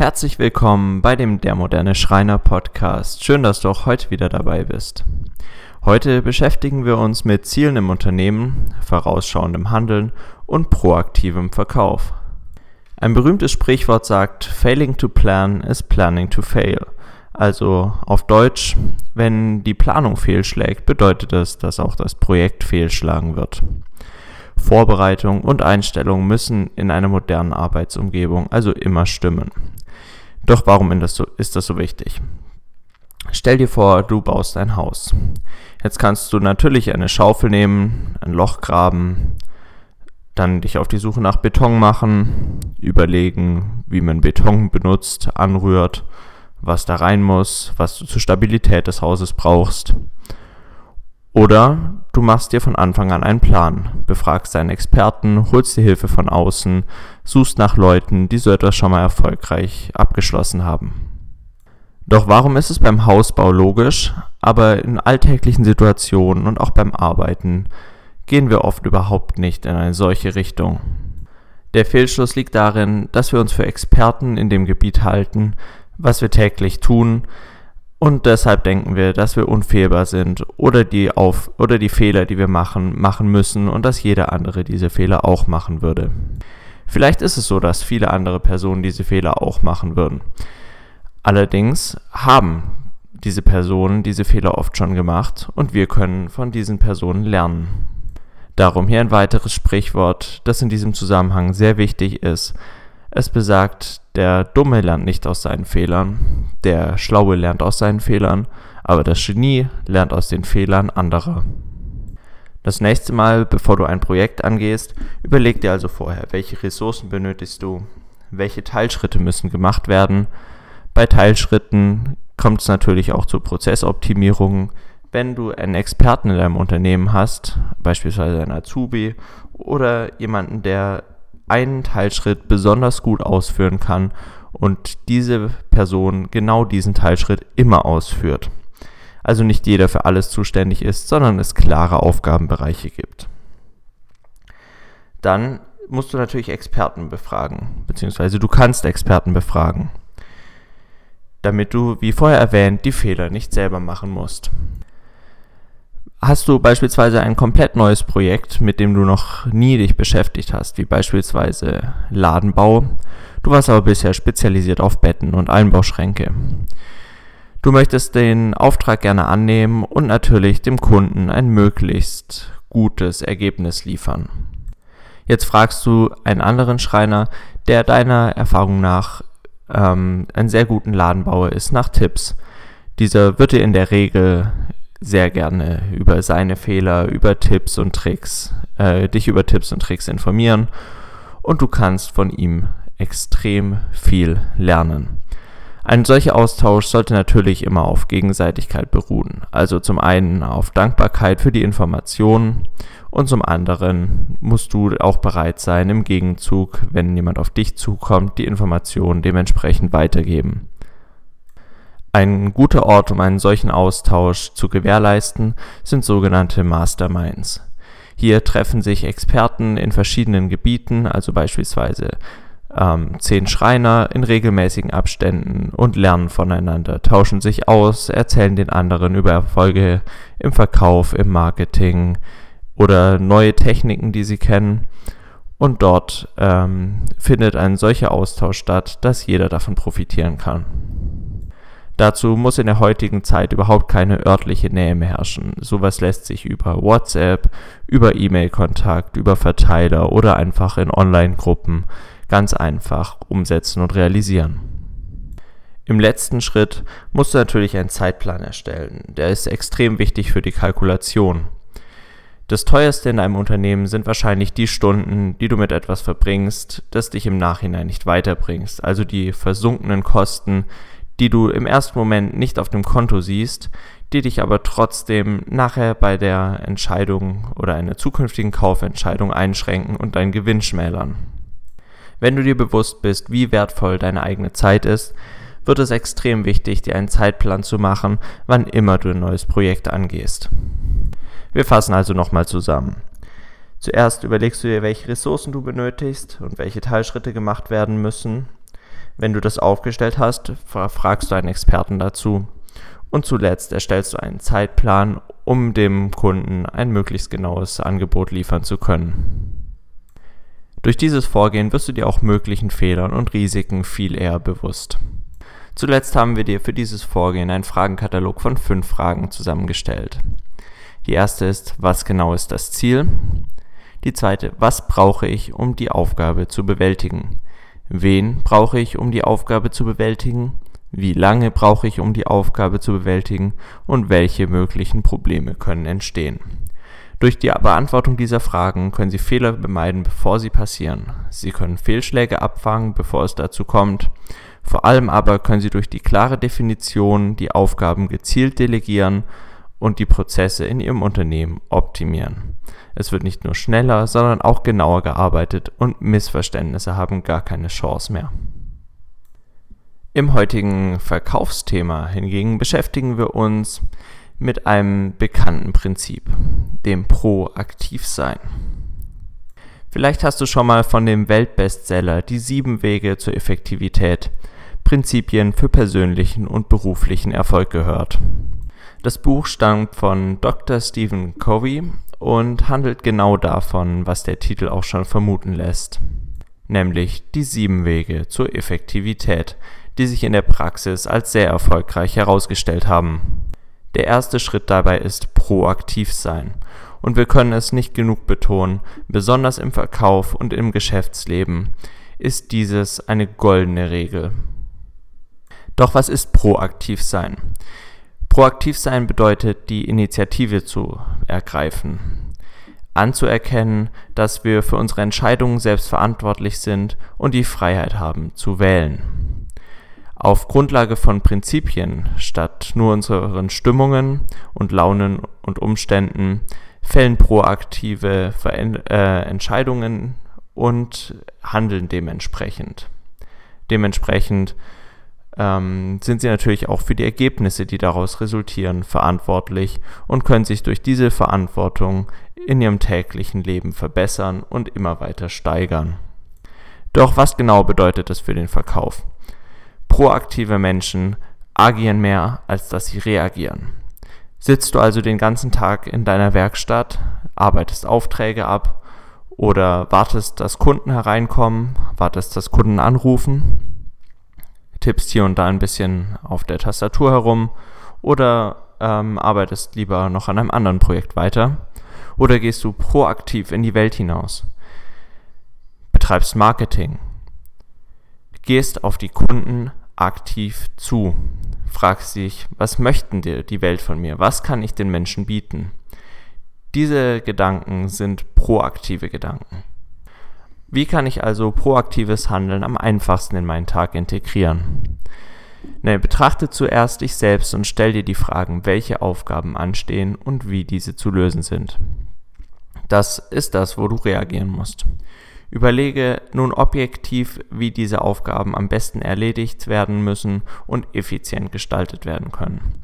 Herzlich willkommen bei dem Der moderne Schreiner Podcast. Schön, dass du auch heute wieder dabei bist. Heute beschäftigen wir uns mit Zielen im Unternehmen, vorausschauendem Handeln und proaktivem Verkauf. Ein berühmtes Sprichwort sagt, Failing to plan is planning to fail. Also auf Deutsch, wenn die Planung fehlschlägt, bedeutet das, dass auch das Projekt fehlschlagen wird. Vorbereitung und Einstellung müssen in einer modernen Arbeitsumgebung also immer stimmen. Doch warum ist das so wichtig? Stell dir vor, du baust ein Haus. Jetzt kannst du natürlich eine Schaufel nehmen, ein Loch graben, dann dich auf die Suche nach Beton machen, überlegen, wie man Beton benutzt, anrührt, was da rein muss, was du zur Stabilität des Hauses brauchst. Oder du machst dir von Anfang an einen Plan, befragst deinen Experten, holst dir Hilfe von außen, suchst nach Leuten, die so etwas schon mal erfolgreich abgeschlossen haben. Doch warum ist es beim Hausbau logisch, aber in alltäglichen Situationen und auch beim Arbeiten gehen wir oft überhaupt nicht in eine solche Richtung? Der Fehlschluss liegt darin, dass wir uns für Experten in dem Gebiet halten, was wir täglich tun, und deshalb denken wir, dass wir unfehlbar sind oder die auf oder die Fehler, die wir machen, machen müssen und dass jeder andere diese Fehler auch machen würde. Vielleicht ist es so, dass viele andere Personen diese Fehler auch machen würden. Allerdings haben diese Personen diese Fehler oft schon gemacht und wir können von diesen Personen lernen. Darum hier ein weiteres Sprichwort, das in diesem Zusammenhang sehr wichtig ist. Es besagt, der Dumme lernt nicht aus seinen Fehlern, der Schlaue lernt aus seinen Fehlern, aber das Genie lernt aus den Fehlern anderer. Das nächste Mal, bevor du ein Projekt angehst, überleg dir also vorher, welche Ressourcen benötigst du, welche Teilschritte müssen gemacht werden. Bei Teilschritten kommt es natürlich auch zu Prozessoptimierungen. Wenn du einen Experten in deinem Unternehmen hast, beispielsweise einen Azubi oder jemanden, der einen Teilschritt besonders gut ausführen kann und diese Person genau diesen Teilschritt immer ausführt. Also nicht jeder für alles zuständig ist, sondern es klare Aufgabenbereiche gibt. Dann musst du natürlich Experten befragen, beziehungsweise du kannst Experten befragen, damit du, wie vorher erwähnt, die Fehler nicht selber machen musst. Hast du beispielsweise ein komplett neues Projekt, mit dem du noch nie dich beschäftigt hast, wie beispielsweise Ladenbau, du warst aber bisher spezialisiert auf Betten und Einbauschränke. Du möchtest den Auftrag gerne annehmen und natürlich dem Kunden ein möglichst gutes Ergebnis liefern. Jetzt fragst du einen anderen Schreiner, der deiner Erfahrung nach ähm, einen sehr guten Ladenbauer ist, nach Tipps. Dieser wird dir in der Regel sehr gerne über seine Fehler, über Tipps und Tricks, äh, dich über Tipps und Tricks informieren und du kannst von ihm extrem viel lernen. Ein solcher Austausch sollte natürlich immer auf Gegenseitigkeit beruhen, also zum einen auf Dankbarkeit für die Informationen und zum anderen musst du auch bereit sein, im Gegenzug, wenn jemand auf dich zukommt, die Informationen dementsprechend weitergeben. Ein guter Ort, um einen solchen Austausch zu gewährleisten, sind sogenannte Masterminds. Hier treffen sich Experten in verschiedenen Gebieten, also beispielsweise ähm, zehn Schreiner in regelmäßigen Abständen und lernen voneinander, tauschen sich aus, erzählen den anderen über Erfolge im Verkauf, im Marketing oder neue Techniken, die sie kennen. Und dort ähm, findet ein solcher Austausch statt, dass jeder davon profitieren kann. Dazu muss in der heutigen Zeit überhaupt keine örtliche Nähe mehr herrschen. Sowas lässt sich über WhatsApp, über E-Mail-Kontakt, über Verteiler oder einfach in Online-Gruppen ganz einfach umsetzen und realisieren. Im letzten Schritt musst du natürlich einen Zeitplan erstellen. Der ist extrem wichtig für die Kalkulation. Das teuerste in einem Unternehmen sind wahrscheinlich die Stunden, die du mit etwas verbringst, das dich im Nachhinein nicht weiterbringst, also die versunkenen Kosten, die du im ersten Moment nicht auf dem Konto siehst, die dich aber trotzdem nachher bei der Entscheidung oder einer zukünftigen Kaufentscheidung einschränken und deinen Gewinn schmälern. Wenn du dir bewusst bist, wie wertvoll deine eigene Zeit ist, wird es extrem wichtig, dir einen Zeitplan zu machen, wann immer du ein neues Projekt angehst. Wir fassen also nochmal zusammen. Zuerst überlegst du dir, welche Ressourcen du benötigst und welche Teilschritte gemacht werden müssen. Wenn du das aufgestellt hast, fragst du einen Experten dazu. Und zuletzt erstellst du einen Zeitplan, um dem Kunden ein möglichst genaues Angebot liefern zu können. Durch dieses Vorgehen wirst du dir auch möglichen Fehlern und Risiken viel eher bewusst. Zuletzt haben wir dir für dieses Vorgehen einen Fragenkatalog von fünf Fragen zusammengestellt. Die erste ist, was genau ist das Ziel? Die zweite, was brauche ich, um die Aufgabe zu bewältigen? Wen brauche ich, um die Aufgabe zu bewältigen? Wie lange brauche ich, um die Aufgabe zu bewältigen? Und welche möglichen Probleme können entstehen? Durch die Beantwortung dieser Fragen können Sie Fehler vermeiden, bevor sie passieren. Sie können Fehlschläge abfangen, bevor es dazu kommt. Vor allem aber können Sie durch die klare Definition die Aufgaben gezielt delegieren und die Prozesse in Ihrem Unternehmen optimieren. Es wird nicht nur schneller, sondern auch genauer gearbeitet und Missverständnisse haben gar keine Chance mehr. Im heutigen Verkaufsthema hingegen beschäftigen wir uns mit einem bekannten Prinzip, dem Proaktivsein. Vielleicht hast du schon mal von dem Weltbestseller Die sieben Wege zur Effektivität, Prinzipien für persönlichen und beruflichen Erfolg gehört. Das Buch stammt von Dr. Stephen Covey und handelt genau davon, was der Titel auch schon vermuten lässt, nämlich die sieben Wege zur Effektivität, die sich in der Praxis als sehr erfolgreich herausgestellt haben. Der erste Schritt dabei ist proaktiv sein. Und wir können es nicht genug betonen, besonders im Verkauf und im Geschäftsleben ist dieses eine goldene Regel. Doch was ist proaktiv sein? Proaktiv sein bedeutet, die Initiative zu ergreifen, anzuerkennen, dass wir für unsere Entscheidungen selbst verantwortlich sind und die Freiheit haben zu wählen auf Grundlage von Prinzipien statt nur unseren Stimmungen und Launen und Umständen fällen proaktive Veränd äh, Entscheidungen und handeln dementsprechend. Dementsprechend ähm, sind sie natürlich auch für die Ergebnisse, die daraus resultieren, verantwortlich und können sich durch diese Verantwortung in ihrem täglichen Leben verbessern und immer weiter steigern. Doch was genau bedeutet das für den Verkauf? Proaktive Menschen agieren mehr, als dass sie reagieren. Sitzt du also den ganzen Tag in deiner Werkstatt, arbeitest Aufträge ab oder wartest, dass Kunden hereinkommen, wartest, dass Kunden anrufen, tippst hier und da ein bisschen auf der Tastatur herum oder ähm, arbeitest lieber noch an einem anderen Projekt weiter oder gehst du proaktiv in die Welt hinaus, betreibst Marketing, gehst auf die Kunden aktiv zu. Fragst dich, was möchten dir die Welt von mir? Was kann ich den Menschen bieten? Diese Gedanken sind proaktive Gedanken. Wie kann ich also proaktives Handeln am einfachsten in meinen Tag integrieren? Ne, betrachte zuerst dich selbst und stell dir die Fragen, welche Aufgaben anstehen und wie diese zu lösen sind. Das ist das, wo du reagieren musst. Überlege nun objektiv, wie diese Aufgaben am besten erledigt werden müssen und effizient gestaltet werden können.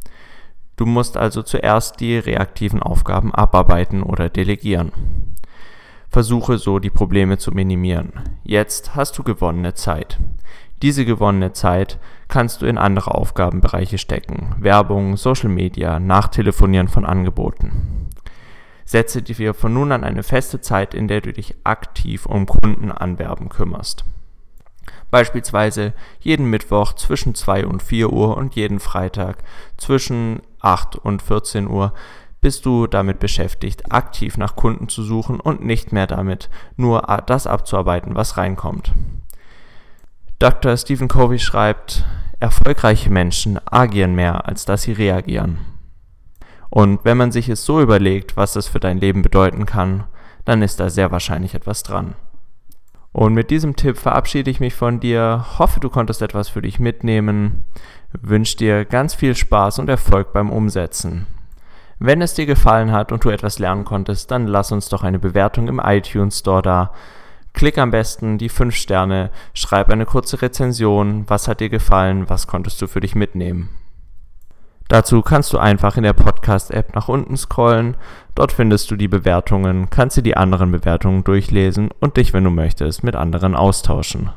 Du musst also zuerst die reaktiven Aufgaben abarbeiten oder delegieren. Versuche so die Probleme zu minimieren. Jetzt hast du gewonnene Zeit. Diese gewonnene Zeit kannst du in andere Aufgabenbereiche stecken. Werbung, Social Media, Nachtelefonieren von Angeboten. Setze dir von nun an eine feste Zeit, in der du dich aktiv um Kundenanwerben kümmerst. Beispielsweise jeden Mittwoch zwischen 2 und 4 Uhr und jeden Freitag zwischen 8 und 14 Uhr bist du damit beschäftigt, aktiv nach Kunden zu suchen und nicht mehr damit, nur das abzuarbeiten, was reinkommt. Dr. Stephen Covey schreibt, erfolgreiche Menschen agieren mehr, als dass sie reagieren. Und wenn man sich es so überlegt, was das für dein Leben bedeuten kann, dann ist da sehr wahrscheinlich etwas dran. Und mit diesem Tipp verabschiede ich mich von dir, hoffe du konntest etwas für dich mitnehmen, wünsche dir ganz viel Spaß und Erfolg beim Umsetzen. Wenn es dir gefallen hat und du etwas lernen konntest, dann lass uns doch eine Bewertung im iTunes Store da. Klick am besten die 5 Sterne, schreib eine kurze Rezension, was hat dir gefallen, was konntest du für dich mitnehmen. Dazu kannst du einfach in der Podcast-App nach unten scrollen, dort findest du die Bewertungen, kannst dir die anderen Bewertungen durchlesen und dich, wenn du möchtest, mit anderen austauschen.